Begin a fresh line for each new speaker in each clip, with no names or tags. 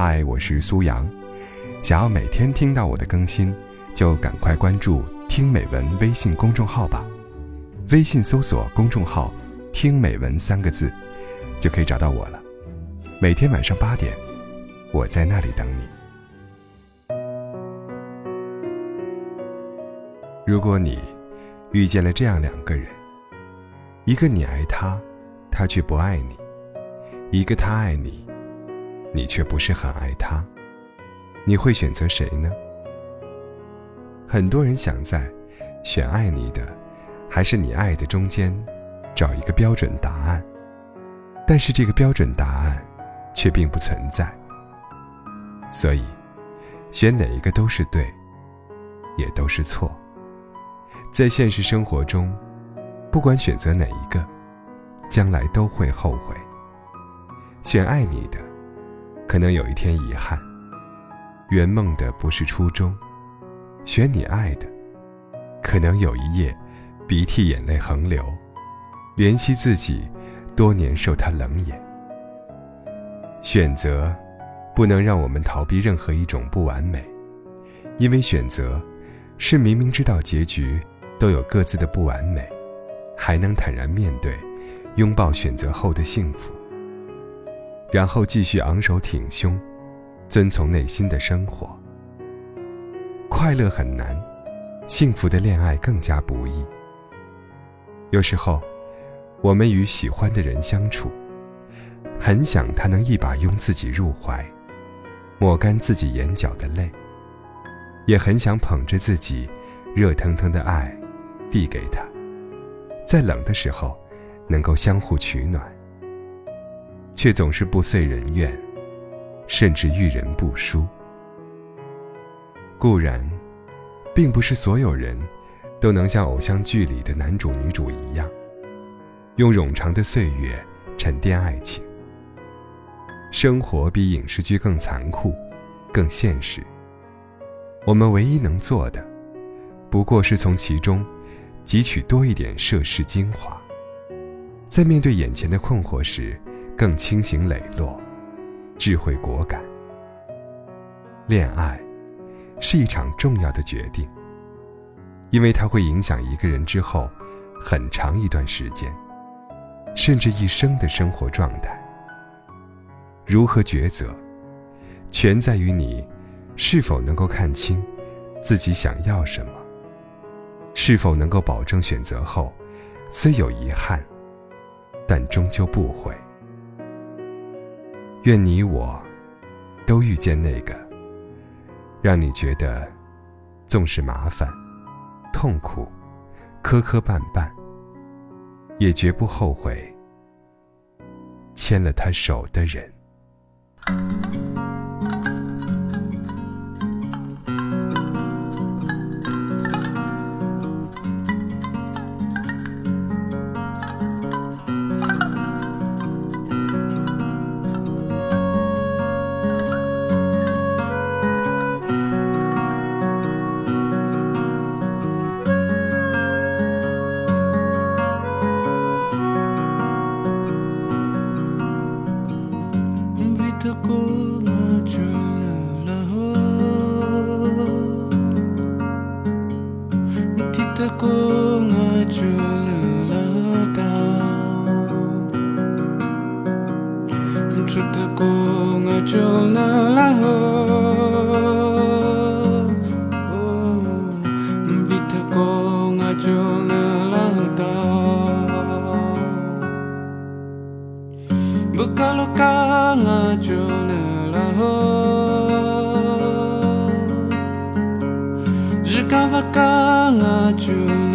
嗨，我是苏阳。想要每天听到我的更新，就赶快关注“听美文”微信公众号吧。微信搜索公众号“听美文”三个字，就可以找到我了。每天晚上八点，我在那里等你。如果你遇见了这样两个人，一个你爱他，他却不爱你；一个他爱你。你却不是很爱他，你会选择谁呢？很多人想在选爱你的，还是你爱的中间，找一个标准答案。但是这个标准答案，却并不存在。所以，选哪一个都是对，也都是错。在现实生活中，不管选择哪一个，将来都会后悔。选爱你的。可能有一天遗憾，圆梦的不是初衷，选你爱的，可能有一夜，鼻涕眼泪横流，怜惜自己多年受他冷眼。选择，不能让我们逃避任何一种不完美，因为选择，是明明知道结局都有各自的不完美，还能坦然面对，拥抱选择后的幸福。然后继续昂首挺胸，遵从内心的生活。快乐很难，幸福的恋爱更加不易。有时候，我们与喜欢的人相处，很想他能一把拥自己入怀，抹干自己眼角的泪，也很想捧着自己热腾腾的爱，递给他，在冷的时候，能够相互取暖。却总是不遂人愿，甚至遇人不淑。固然，并不是所有人都能像偶像剧里的男主女主一样，用冗长的岁月沉淀爱情。生活比影视剧更残酷，更现实。我们唯一能做的，不过是从其中汲取多一点涉世精华，在面对眼前的困惑时。更清醒磊落，智慧果敢。恋爱是一场重要的决定，因为它会影响一个人之后很长一段时间，甚至一生的生活状态。如何抉择，全在于你是否能够看清自己想要什么，是否能够保证选择后虽有遗憾，但终究不悔。愿你我，都遇见那个，让你觉得，纵使麻烦、痛苦、磕磕绊绊，也绝不后悔牵了他手的人。
czyteku ngeciolna laho Viteko ngeciolna lahata Bukaloka ngeciolna laho Jikavaka ngeciolna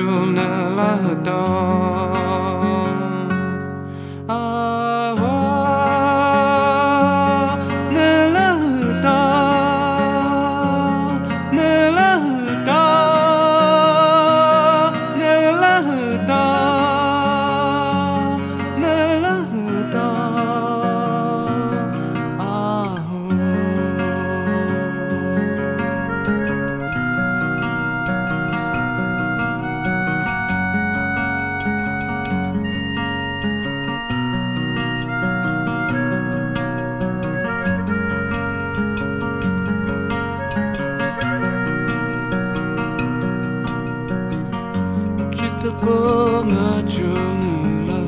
jumla doğ ngajulala ho ngajul nila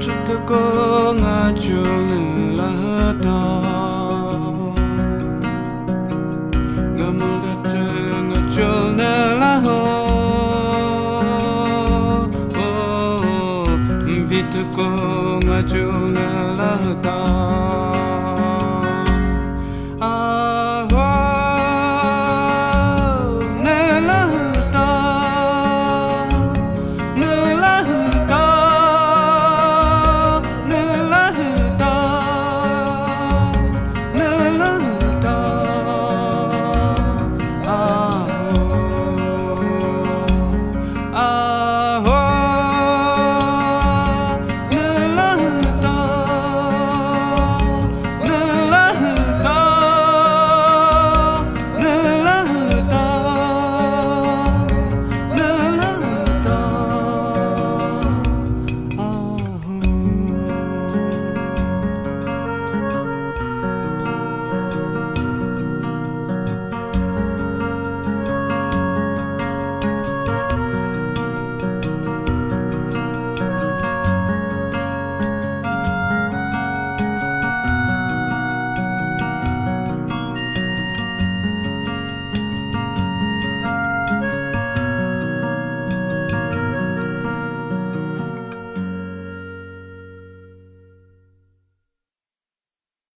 Chita ko ngajul nila da Ngamul gata ngajul nila ho Vita ko ngajul nila da